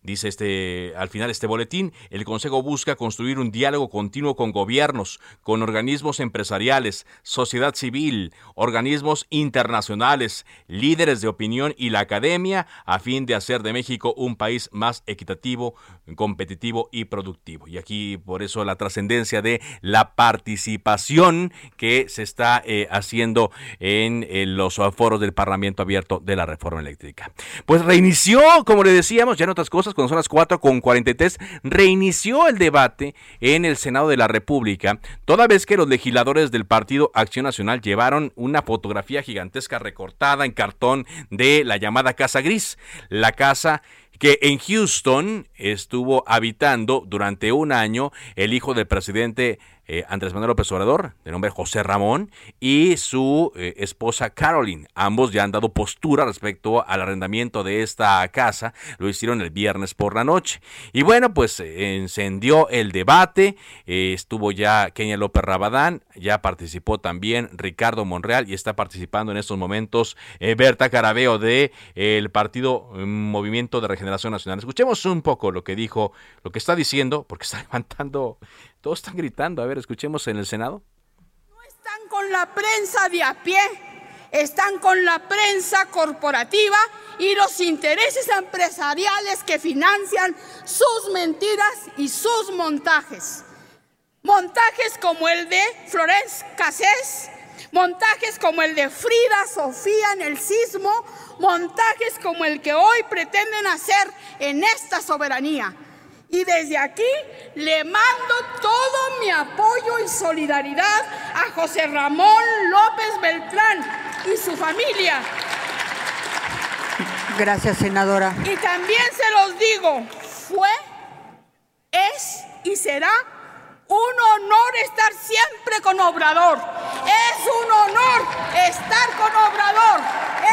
Dice este al final este boletín, el Consejo busca construir un diálogo continuo con gobiernos, con organismos empresariales, sociedad civil, organismos internacionales, líderes de opinión y la academia a fin de hacer de México un país más equitativo, competitivo y productivo. Y aquí por eso la trascendencia de la participación que se está eh, haciendo en, en los foros del Parlamento abierto de la reforma eléctrica. Pues reinició, como le decíamos, ya en otras cosas, cuando son las 4 con 43, reinició el debate en el Senado de la República, toda vez que los legisladores del Partido Acción Nacional llevaron una fotografía gigantesca recortada en cartón de la llamada Casa Gris, la casa que en Houston estuvo habitando durante un año el hijo del presidente eh, Andrés Manuel López Obrador, de nombre José Ramón, y su eh, esposa Caroline. Ambos ya han dado postura respecto al arrendamiento de esta casa. Lo hicieron el viernes por la noche. Y bueno, pues encendió el debate. Eh, estuvo ya Kenia López Rabadán, ya participó también Ricardo Monreal y está participando en estos momentos Berta Carabeo de el Partido mm, Movimiento de Regeneración Nacional. Escuchemos un poco lo que dijo, lo que está diciendo, porque está levantando todos están gritando. A ver, escuchemos en el Senado. No están con la prensa de a pie, están con la prensa corporativa y los intereses empresariales que financian sus mentiras y sus montajes. Montajes como el de Florence Cassés, montajes como el de Frida Sofía en el sismo, montajes como el que hoy pretenden hacer en esta soberanía. Y desde aquí le mando todo mi apoyo y solidaridad a José Ramón López Beltrán y su familia. Gracias, senadora. Y también se los digo, fue, es y será un honor estar siempre con Obrador. Es un honor estar con Obrador.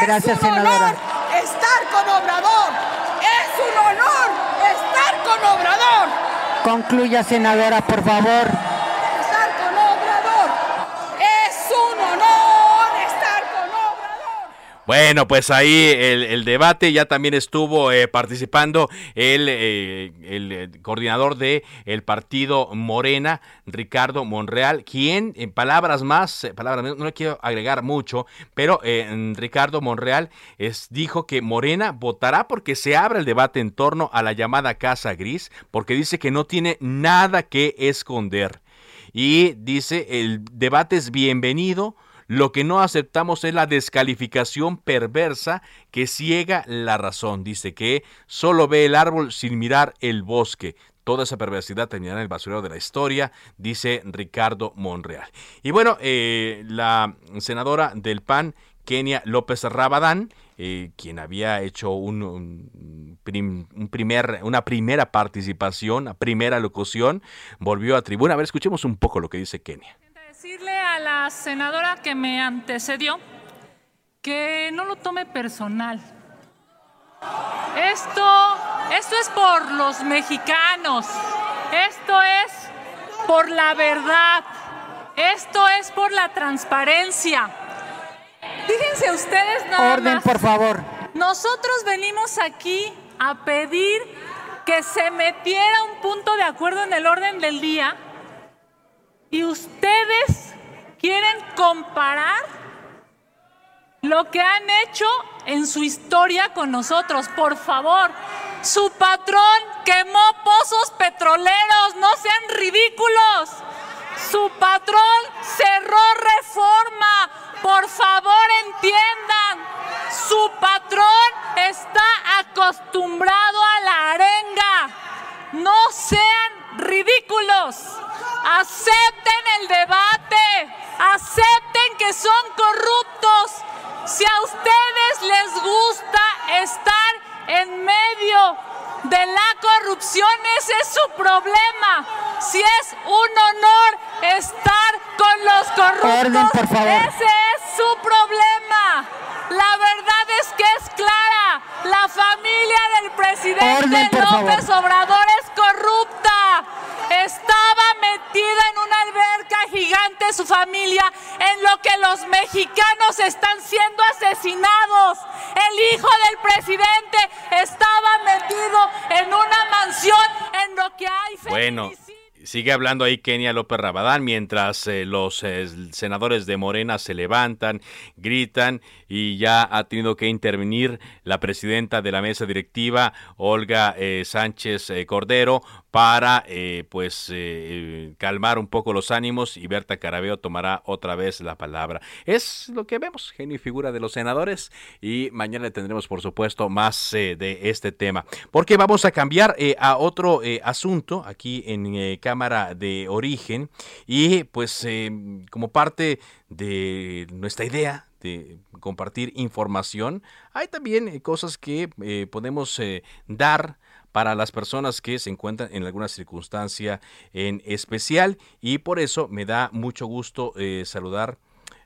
Es Gracias, un senadora. Estar con Obrador. Es un honor estar con Obrador. Concluya, senadora, por favor. Bueno, pues ahí el, debate ya también estuvo eh, participando el, eh, eh, coordinador de el partido Morena, Ricardo Monreal, quien en palabras más, eh, palabras no le quiero agregar mucho, pero eh, Ricardo Monreal es, dijo que Morena votará porque se abra el debate en torno a la llamada Casa Gris, porque dice que no tiene nada que esconder. Y dice, el debate es bienvenido, lo que no aceptamos es la descalificación perversa que ciega la razón. Dice que solo ve el árbol sin mirar el bosque. Toda esa perversidad terminará en el basurero de la historia, dice Ricardo Monreal. Y bueno, eh, la senadora del PAN, Kenia López Rabadán, eh, quien había hecho un, prim- un primer, una primera participación, una primera locución, volvió a tribuna. A ver, escuchemos un poco lo que dice Kenia. Decirle la senadora que me antecedió que no lo tome personal. Esto, esto es por los mexicanos. Esto es por la verdad. Esto es por la transparencia. Fíjense ustedes nada Orden, más. por favor. Nosotros venimos aquí a pedir que se metiera un punto de acuerdo en el orden del día y ustedes quieren comparar lo que han hecho en su historia con nosotros. Por favor, su patrón quemó pozos petroleros, no sean ridículos. Su patrón cerró reforma. Por favor, entiendan. Su patrón está acostumbrado a la arenga. No sean ridículos. Acepten el debate. Acepten que son corruptos. Si a ustedes les gusta estar en medio de la corrupción, ese es su problema. Si es un honor estar con los corruptos. Orden, por favor. Ese es su problema. La verdad es que es clara. La familia del presidente Orden, López favor. Obrador gigante su familia, en lo que los mexicanos están siendo asesinados. El hijo del presidente estaba metido en una mansión en lo que hay Bueno, sigue hablando ahí Kenia López Rabadán mientras eh, los eh, senadores de Morena se levantan, gritan y ya ha tenido que intervenir la presidenta de la mesa directiva, Olga eh, Sánchez Cordero, para pues calmar un poco los ánimos y Berta Carabeo tomará otra vez la palabra. Es lo que vemos, genio y figura de los senadores y mañana tendremos por supuesto más de este tema. Porque vamos a cambiar a otro asunto aquí en eh, Cámara de Origen y pues eh, como parte de nuestra idea de compartir información, hay también eh, cosas que eh, podemos dar para las personas que se encuentran en alguna circunstancia en especial y por eso me da mucho gusto saludar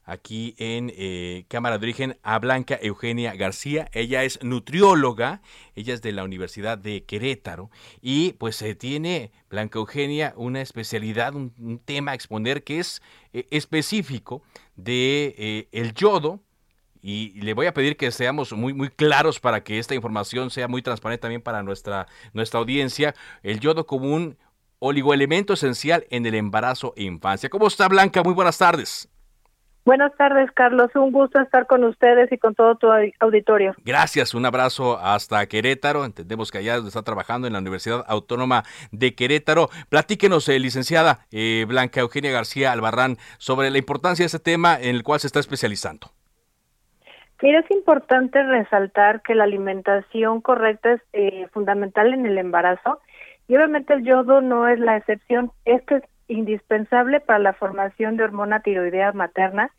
aquí en eh, Cámara de Origen a Blanca Eugenia García. Ella es nutrióloga, ella es de la Universidad de Querétaro y pues se tiene Blanca Eugenia una especialidad, un, tema a exponer que es eh, específico de eh, el yodo, y le voy a pedir que seamos muy, muy claros para que esta información sea muy transparente también para nuestra, nuestra audiencia. El yodo como un oligoelemento esencial en el embarazo e infancia. ¿Cómo está Blanca? Muy buenas tardes. Buenas tardes, Carlos. Un gusto estar con ustedes y con todo tu au- auditorio. Gracias, un abrazo hasta Querétaro. Entendemos que allá está trabajando en la Universidad Autónoma de Querétaro. Platíquenos, eh, licenciada eh, Blanca Eugenia García Albarrán, sobre la importancia de este tema en el cual se está especializando. Mira, es importante resaltar que la alimentación correcta es eh, fundamental en el embarazo y obviamente el yodo no es la excepción. Esto es indispensable para la formación de hormona tiroidea materna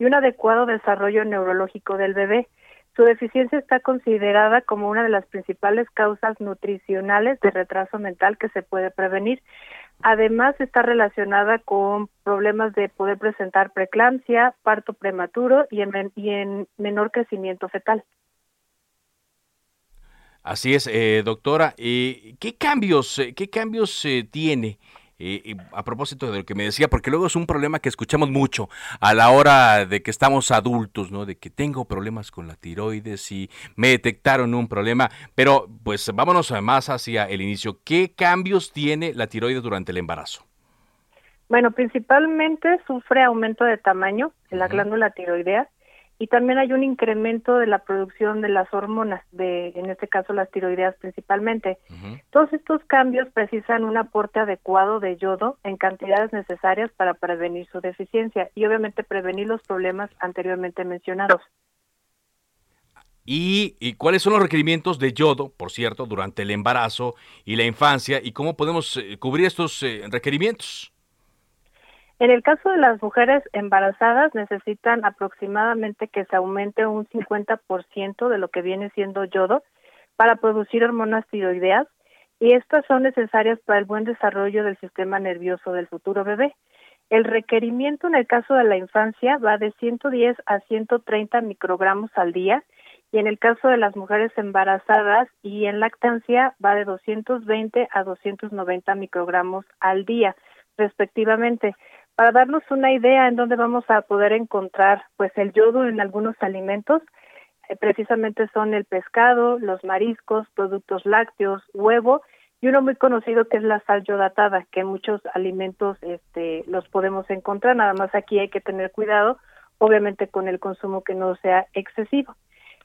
y un adecuado desarrollo neurológico del bebé. Su deficiencia está considerada como una de las principales causas nutricionales de retraso mental que se puede prevenir. Además, está relacionada con problemas de poder presentar preeclampsia, parto prematuro y en, menor crecimiento fetal. Así es, eh, doctora. Eh, ¿Qué cambios, eh, qué cambios eh, tiene? Eh, eh, a propósito de lo que me decía, porque luego es un problema que escuchamos mucho a la hora de que estamos adultos, ¿no? De que tengo problemas con la tiroides y me detectaron un problema, pero pues vámonos más hacia el inicio. ¿Qué cambios tiene la tiroides durante el embarazo? Bueno, principalmente sufre aumento de tamaño en la glándula tiroidea y también hay un incremento de la producción de las hormonas, de en este caso las tiroideas principalmente. Todos estos cambios precisan un aporte adecuado de yodo en cantidades necesarias para prevenir su deficiencia y obviamente prevenir los problemas anteriormente mencionados. ¿Y, y cuáles son los requerimientos de yodo, por cierto, durante el embarazo y la infancia? ¿Y cómo podemos eh, cubrir estos eh, requerimientos? En el caso de las mujeres embarazadas necesitan aproximadamente que se aumente un 50% de lo que viene siendo yodo para producir hormonas tiroideas y estas son necesarias para el buen desarrollo del sistema nervioso del futuro bebé. El requerimiento en el caso de la infancia va de 110 a 130 microgramos al día y en el caso de las mujeres embarazadas y en lactancia va de 220 a 290 microgramos al día respectivamente. Para darnos una idea en dónde vamos a poder encontrar pues el yodo en algunos alimentos, eh, precisamente son el pescado, los mariscos, productos lácteos, huevo y uno muy conocido que es la sal yodatada, que muchos alimentos este los podemos encontrar, nada más aquí hay que tener cuidado, obviamente con el consumo que no sea excesivo.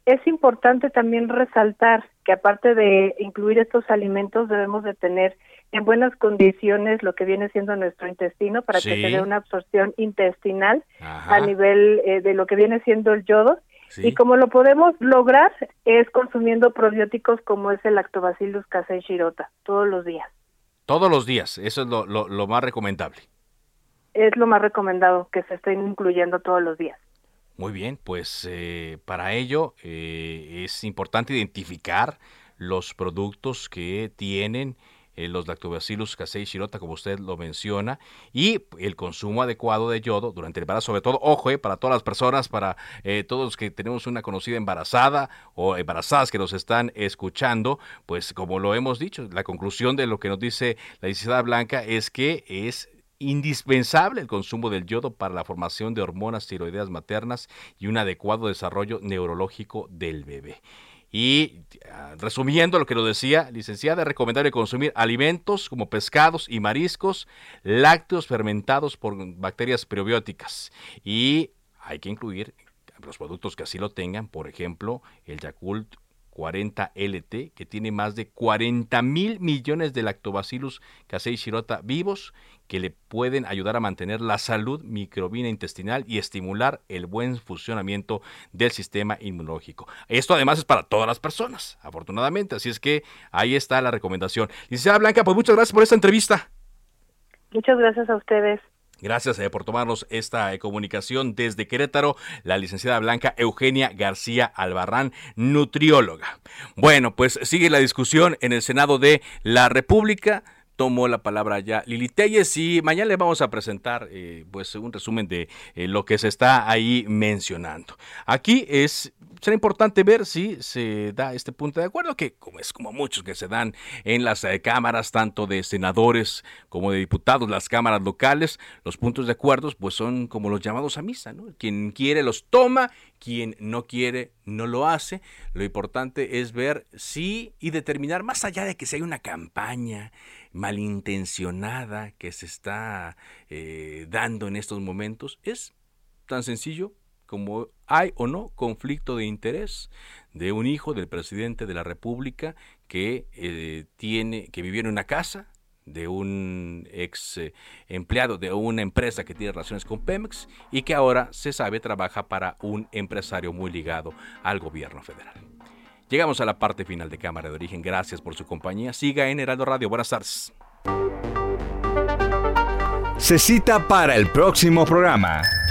Es importante también resaltar que aparte de incluir estos alimentos debemos de tener en buenas condiciones lo que viene siendo nuestro intestino para que se dé una absorción intestinal Ajá. a nivel eh, de lo que viene siendo el yodo. Sí. Y como lo podemos lograr es consumiendo probióticos como es el Lactobacillus casei shirota todos los días. Todos los días, eso es lo, lo- lo más recomendable. Es lo más recomendado que se estén incluyendo todos los días. Muy bien, pues eh, para ello eh, es importante identificar los productos que tienen eh, los lactobacillus casei shirota, como usted lo menciona, y el consumo adecuado de yodo durante el embarazo, sobre todo, ojo, eh, para todas las personas, para eh, todos los que tenemos una conocida embarazada o embarazadas que nos están escuchando, pues como lo hemos dicho, la conclusión de lo que nos dice la licenciada Blanca es que es indispensable el consumo del yodo para la formación de hormonas tiroideas maternas y un adecuado desarrollo neurológico del bebé. Y ah, resumiendo lo que lo decía, licenciada, es recomendable consumir alimentos como pescados y mariscos, lácteos fermentados por bacterias prebióticas. Y hay que incluir los productos que así lo tengan, por ejemplo, el Yakult 40 LT, que tiene más de 40 mil millones de lactobacillus casei shirota vivos que le pueden ayudar a mantener la salud microbiana intestinal y estimular el buen funcionamiento del sistema inmunológico. Esto además es para todas las personas, afortunadamente, así es que ahí está la recomendación. Licenciada Blanca, pues muchas gracias por esta entrevista. Muchas gracias a ustedes. Gracias eh, por tomarnos esta eh, comunicación desde Querétaro, la licenciada Blanca Eugenia García Albarrán, nutrióloga. Bueno, pues sigue la discusión en el Senado de la República tomó la palabra ya Lili Telles y mañana le vamos a presentar eh, pues un resumen de lo que se está ahí mencionando. Aquí es será importante ver si se da este punto de acuerdo, que como es como muchos que se dan en las eh, cámaras, tanto de senadores como de diputados, las cámaras locales, los puntos de acuerdo pues son como los llamados a misa, ¿no? Quien quiere los toma, quien no quiere no lo hace. Lo importante es ver si y determinar, más allá de que si hay una campaña, malintencionada que se está eh, dando en estos momentos es tan sencillo como hay o no conflicto de interés de un hijo del presidente de la República que eh, tiene que vivió en una casa de un ex eh, empleado de una empresa que tiene relaciones con Pemex y que ahora se sabe trabaja para un empresario muy ligado al gobierno federal. Llegamos a la parte final de Cámara de Origen. Gracias por su compañía. Siga en Heraldo Radio. Buenas tardes. Se cita para el próximo programa.